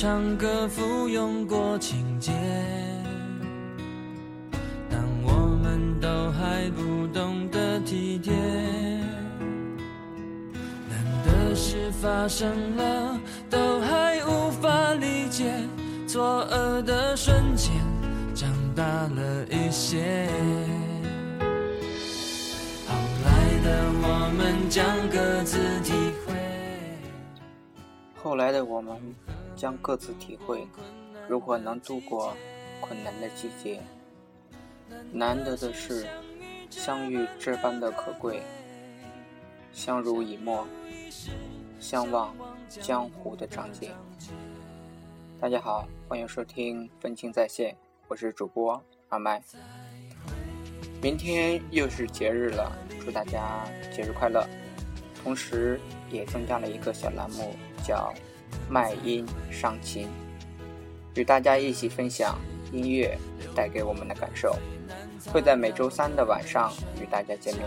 唱歌附庸过情节。当我们都还不懂得体贴，难的事发生了，都还无法理解。错愕的瞬间，长大了一些。后来的我们将各自体会。后来的我们将各自体会，如何能度过困难的季节。难得的是，相遇这般的可贵，相濡以沫，相忘江湖的长街。大家好，欢迎收听《分清在线》，我是主播阿麦。明天又是节日了，祝大家节日快乐！同时，也增加了一个小栏目，叫“麦音上琴”，与大家一起分享音乐带给我们的感受。会在每周三的晚上与大家见面。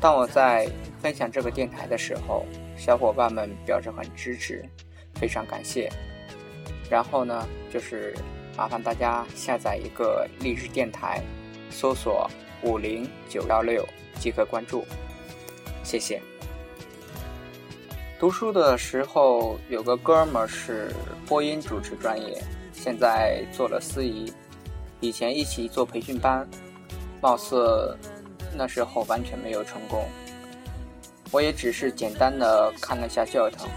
当我在分享这个电台的时候，小伙伴们表示很支持，非常感谢。然后呢，就是麻烦大家下载一个励志电台，搜索五零九幺六即可关注，谢谢。读书的时候有个哥们是播音主持专业，现在做了司仪。以前一起做培训班，貌似那时候完全没有成功。我也只是简单的看了下教程，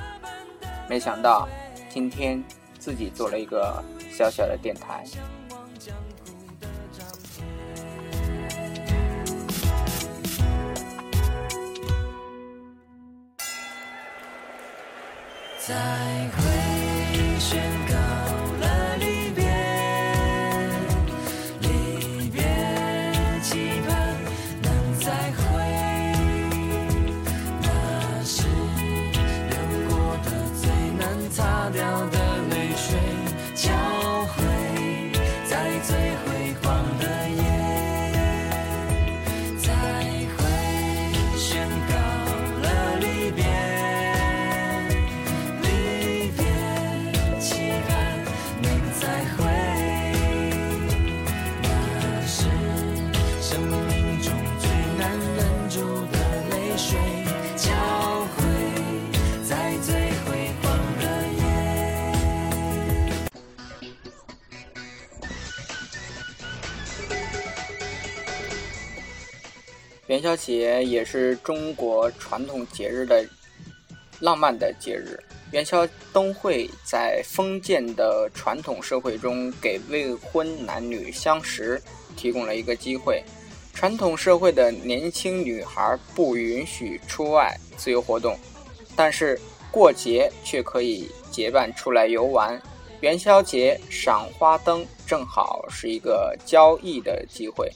没想到今天自己做了一个小小的电台。在回旋。元宵节也是中国传统节日的浪漫的节日。元宵灯会在封建的传统社会中，给未婚男女相识提供了一个机会。传统社会的年轻女孩不允许出外自由活动，但是过节却可以结伴出来游玩。元宵节赏花灯正好是一个交易的机会。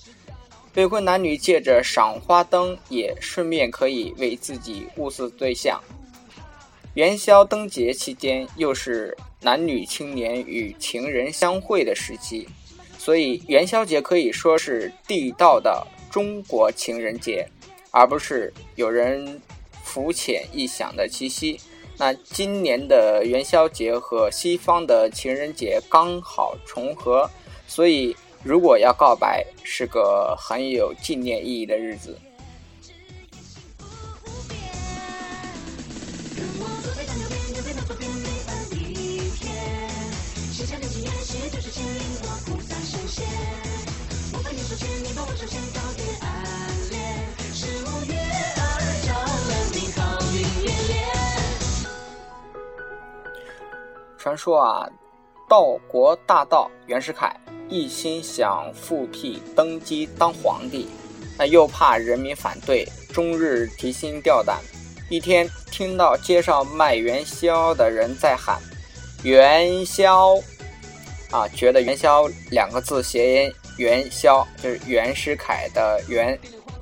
未婚男女借着赏花灯，也顺便可以为自己物色对象。元宵灯节期间，又是男女青年与情人相会的时期，所以元宵节可以说是地道的中国情人节，而不是有人浮浅臆想的七夕。那今年的元宵节和西方的情人节刚好重合，所以。如果要告白，是个很有纪念意义的日子。传说啊，报国大盗袁世凯。一心想复辟登基当皇帝，那又怕人民反对，终日提心吊胆。一天听到街上卖元宵的人在喊“元宵”，啊，觉得“元宵”两个字谐音“元宵”，就是袁世凯的“元”，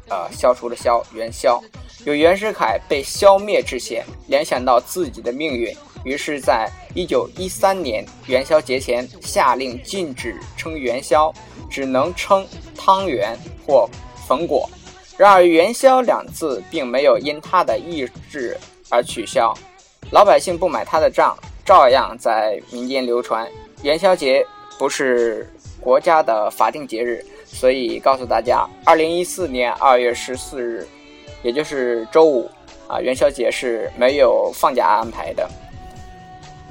呃，消除的“消”，元宵。有袁世凯被消灭之嫌，联想到自己的命运。于是，在一九一三年元宵节前，下令禁止称元宵，只能称汤圆或粉果。然而，元宵两字并没有因他的意志而取消，老百姓不买他的账，照样在民间流传。元宵节不是国家的法定节日，所以告诉大家，二零一四年二月十四日，也就是周五啊，元宵节是没有放假安排的。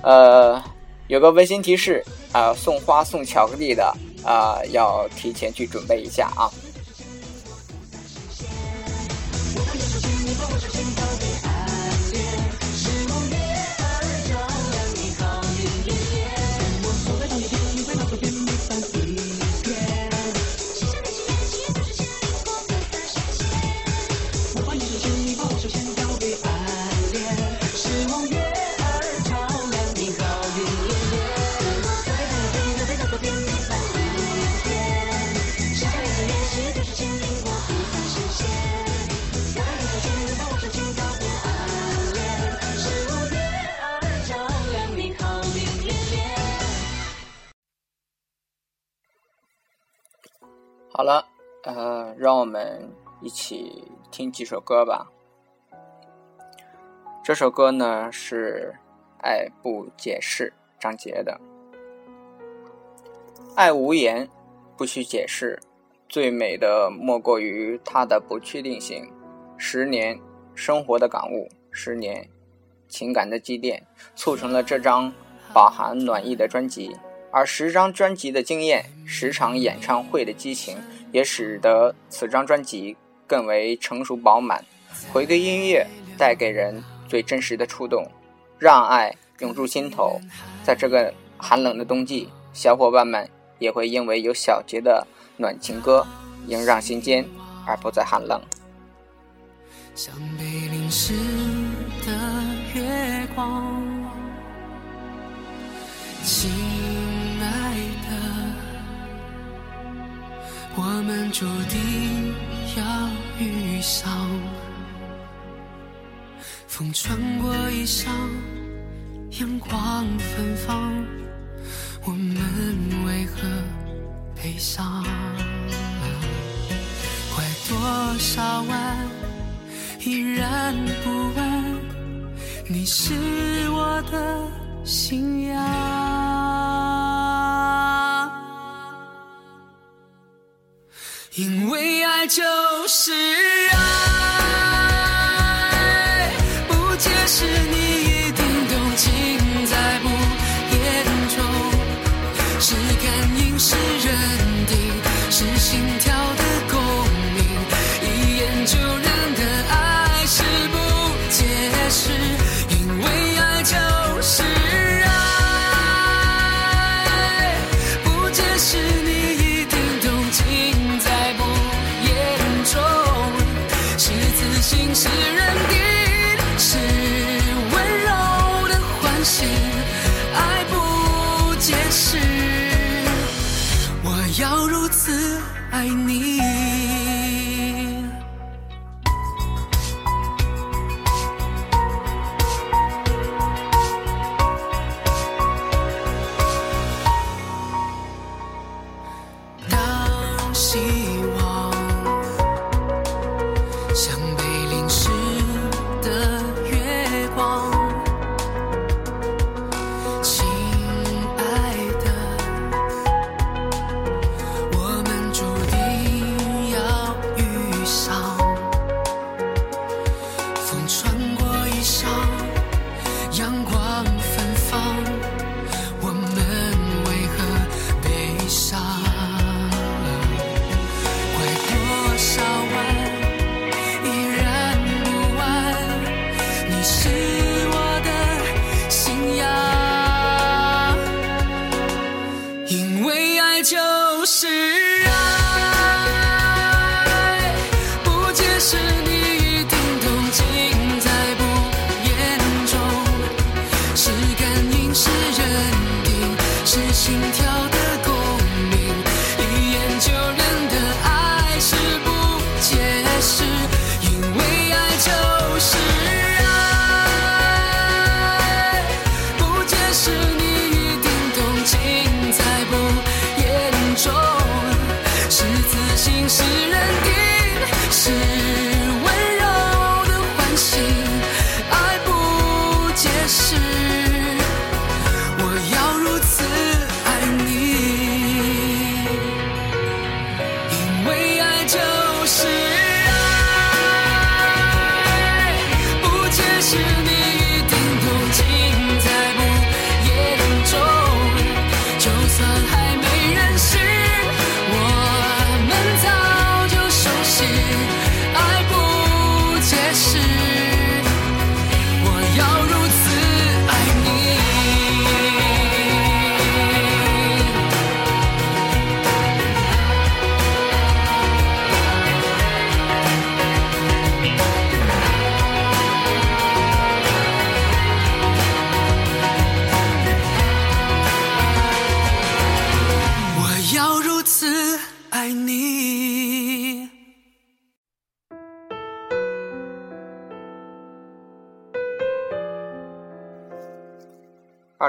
呃，有个温馨提示啊，送花送巧克力的啊，要提前去准备一下啊。起听几首歌吧。这首歌呢是《爱不解释》，张杰的。爱无言，不需解释，最美的莫过于它的不确定性。十年生活的感悟，十年情感的积淀，促成了这张饱含暖意的专辑。而十张专辑的经验，十场演唱会的激情，也使得此张专辑更为成熟饱满。回归音乐，带给人最真实的触动，让爱涌入心头。在这个寒冷的冬季，小伙伴们也会因为有小杰的暖情歌，萦绕心间，而不再寒冷。像被淋湿的月光。我们注定要上，风穿过衣裳，阳光芬芳，我们为何悲伤？拐多少弯，依然不问，你是我的信仰。因为爱就是爱，不解释你一定懂尽在不言中，是感应是认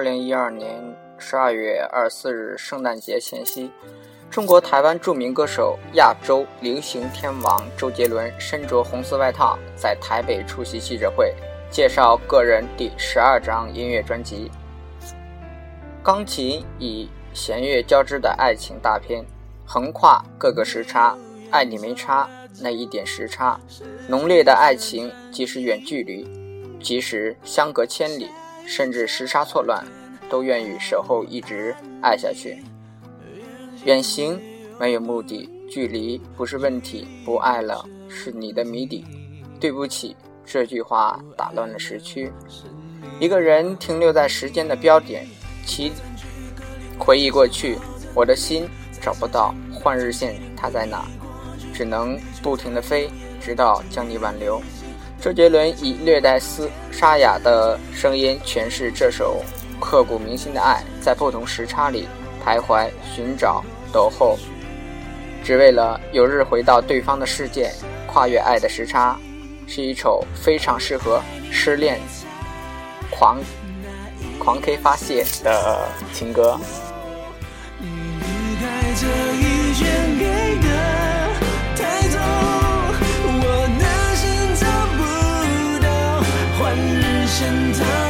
零一二年十二月二十四日，圣诞节前夕，中国台湾著名歌手、亚洲流行天王周杰伦身着红色外套，在台北出席记者会，介绍个人第十二张音乐专辑。钢琴以弦乐交织的爱情大片，横跨各个时差，爱你没差那一点时差，浓烈的爱情，即使远距离，即使相隔千里。甚至时差错乱，都愿意守候，一直爱下去。远行没有目的，距离不是问题，不爱了是你的谜底。对不起，这句话打乱了时区。一个人停留在时间的标点，其回忆过去，我的心找不到换日线，它在哪？只能不停的飞，直到将你挽留。周杰伦以略带嘶沙哑的声音诠释这首刻骨铭心的爱，在不同时差里徘徊、寻找、等候，只为了有日回到对方的世界。跨越爱的时差，是一首非常适合失恋狂狂 K 发泄的情歌。李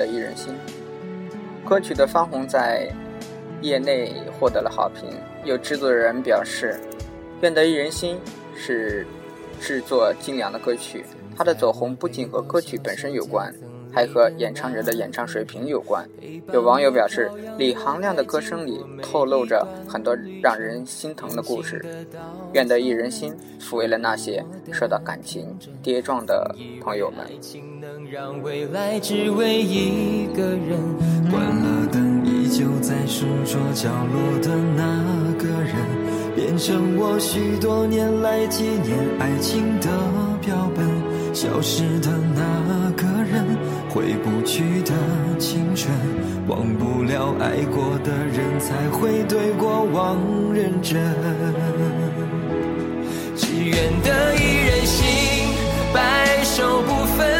得一人心》歌曲的翻红在业内获得了好评。有制作人表示，《愿得一人心》是制作精良的歌曲。他的走红不仅和歌曲本身有关。还和演唱者的演唱水平有关。有网友表示，李行亮的歌声里透露着很多让人心疼的故事。愿得一人心，抚慰了那些受到感情跌撞的朋友们。让未来只为一个人关了灯，依旧在书桌角落的那个人，变成我许多年来纪念爱情。的标本。消失的那个人，回不去的青春，忘不了爱过的人，才会对过往认真。只愿得一人心，白首不分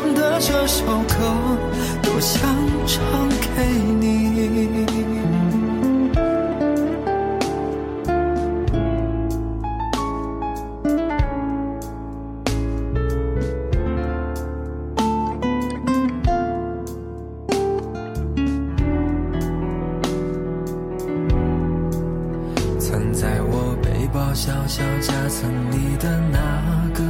唱的这首歌多想唱给你藏在我背包小小夹层里的那个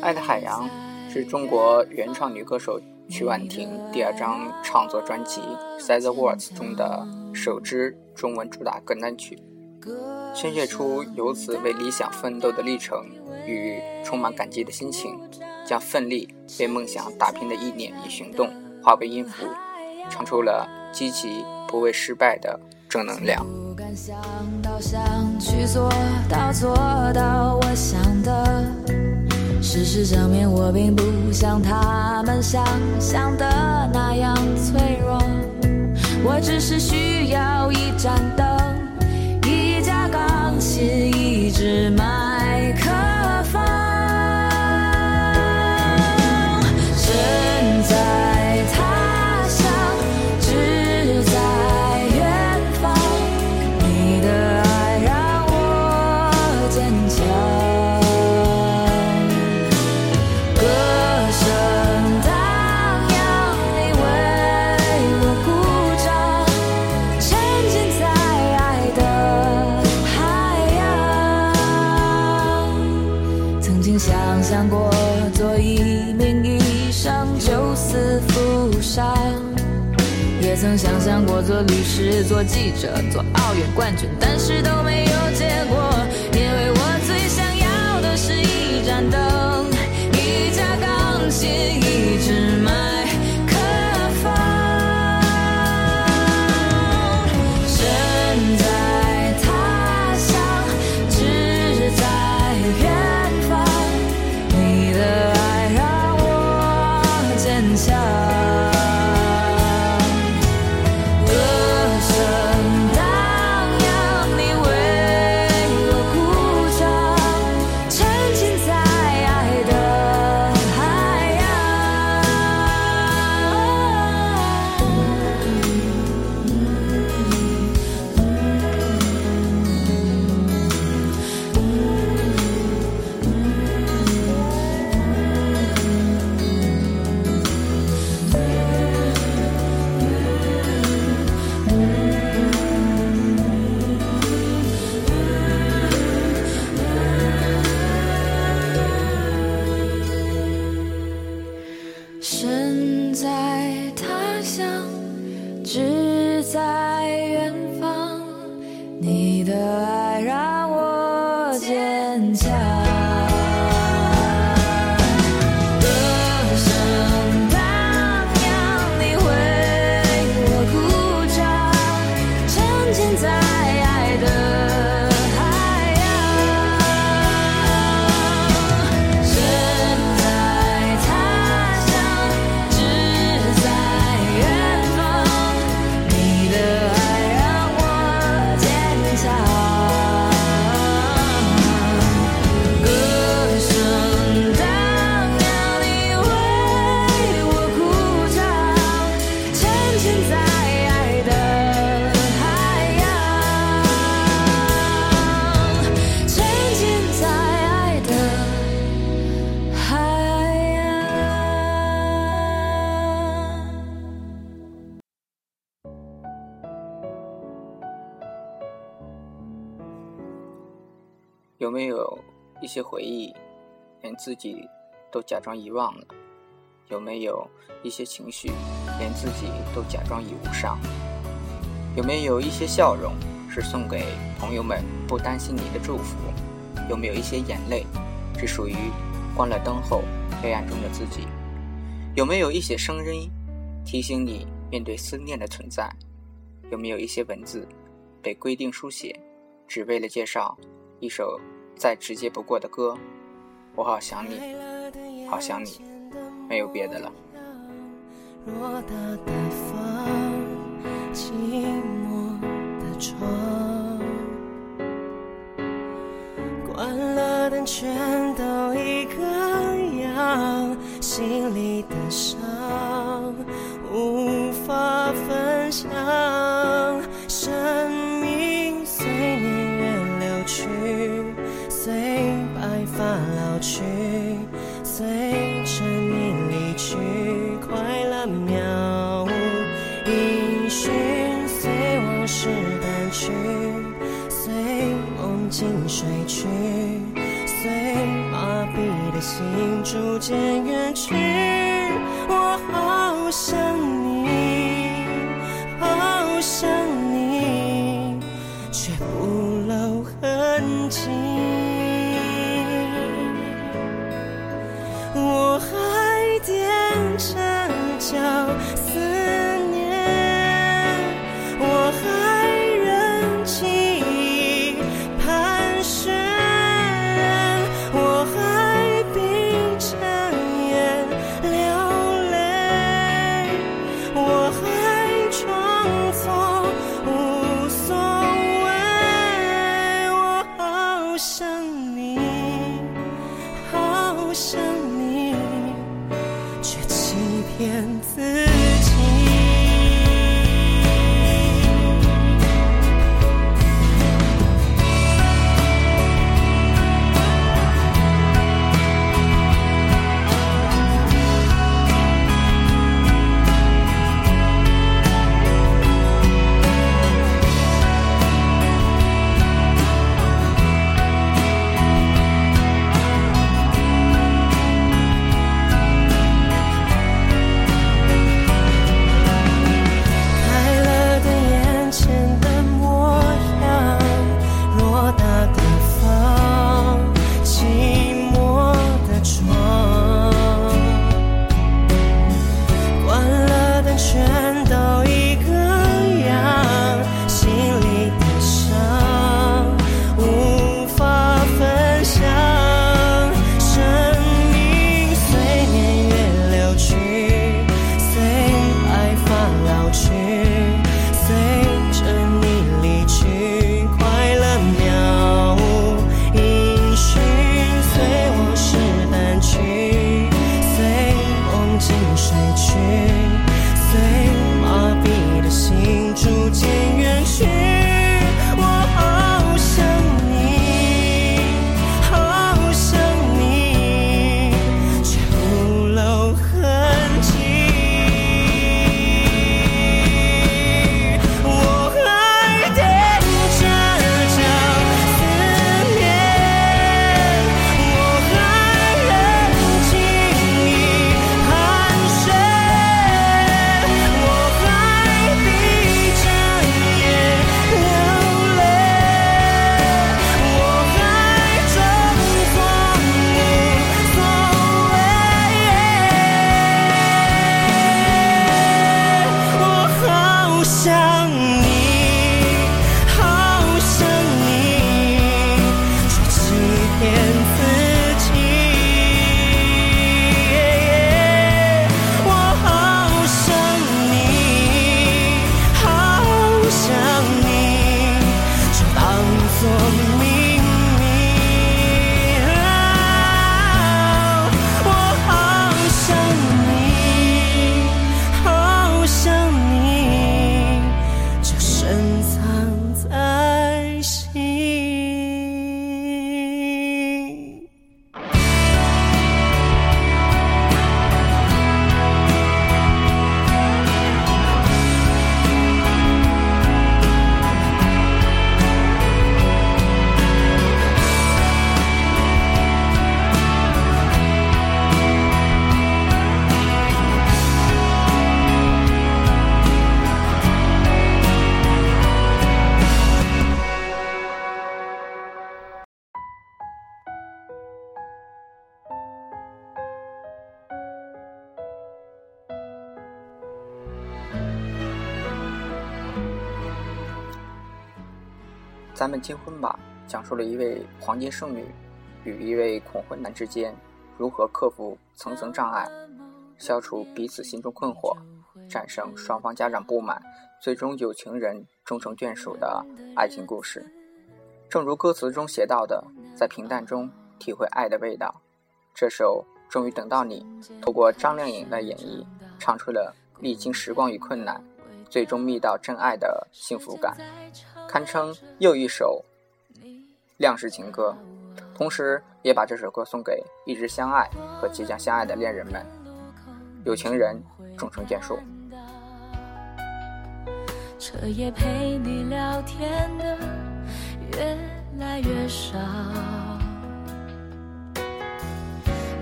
爱的海洋是中国原创女歌手曲婉婷第二张创作专辑《Say the Words》中的首支中文主打歌单曲，宣泄出由此为理想奋斗的历程与充满感激的心情，将奋力为梦想打拼的意念与行动化为音符，唱出了积极不畏失败的正能量。敢想到想去做到做到我想的，事实证明我并不像他们想象的那样脆弱。我只是需要一盏灯，一架钢琴，者、做奥运冠军，有没有一些回忆，连自己都假装遗忘了？有没有一些情绪，连自己都假装已无伤？有没有一些笑容，是送给朋友们不担心你的祝福？有没有一些眼泪，只属于关了灯后黑暗中的自己？有没有一些声音，提醒你面对思念的存在？有没有一些文字，被规定书写，只为了介绍一首再直接不过的歌？我好想你，好想你，没有别的了。偌大的房，寂寞的床，关了灯全都一个样，心里的伤 again. 们结婚吧》讲述了一位黄金剩女与一位恐婚男之间如何克服层层障碍，消除彼此心中困惑，战胜双方家长不满，最终有情人终成眷属的爱情故事。正如歌词中写到的，在平淡中体会爱的味道。这首《终于等到你》，透过张靓颖的演绎，唱出了历经时光与困难，最终觅到真爱的幸福感，堪称又一首亮式情歌。同时，也把这首歌送给一直相爱和即将相爱的恋人们，有情人终成眷属。彻夜陪你聊天的越来越少。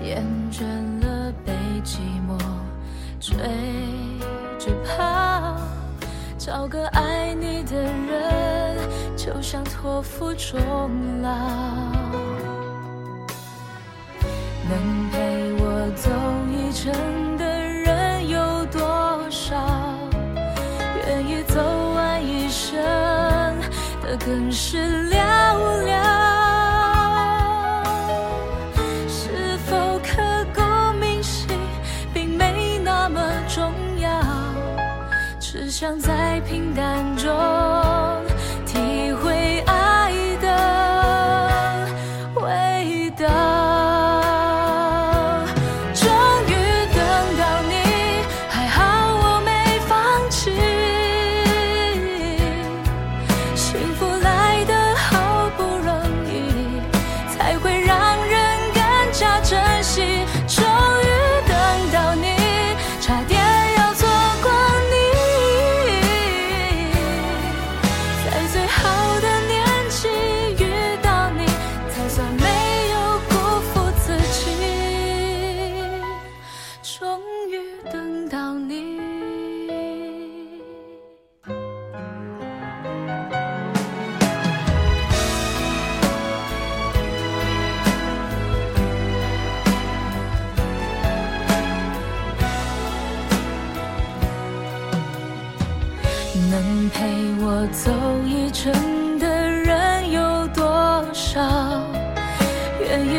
厌倦了被寂寞追着跑，找个爱你的人，就像托付终老。能陪想在平淡中。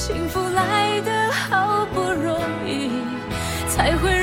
幸福来得好不容易才会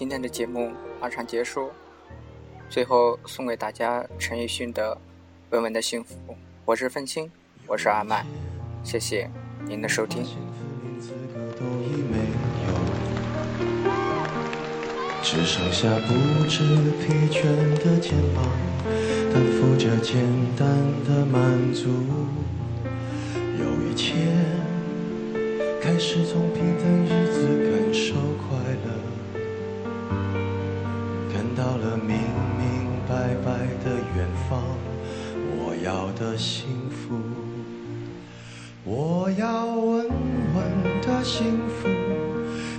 今天的节目马上结束。最后送给大家陈奕迅的《稳稳的幸福》。我是愤青，我是阿麦，谢谢。您的收听。只剩下不知疲倦的肩膀，担负着简单的满足。有一天，开始从平淡日幸福，我要稳稳的幸福，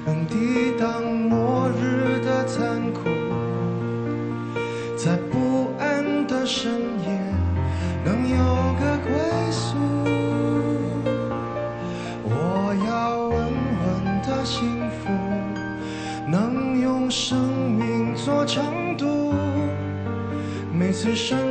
能抵挡末日的残酷，在不安的深夜能有个归宿。我要稳稳的幸福，能用生命做长度。每次生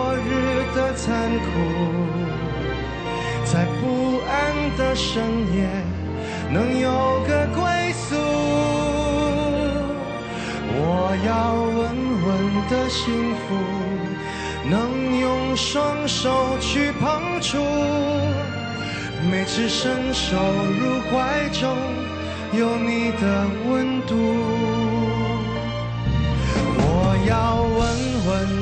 的残酷，在不安的深夜能有个归宿。我要稳稳的幸福，能用双手去碰触。每次伸手入怀中，有你的温度。我要稳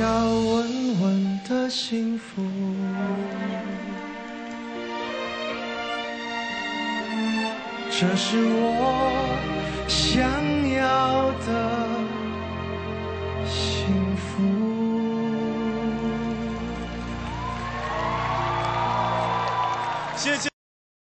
要稳稳的幸福，这是我想要的。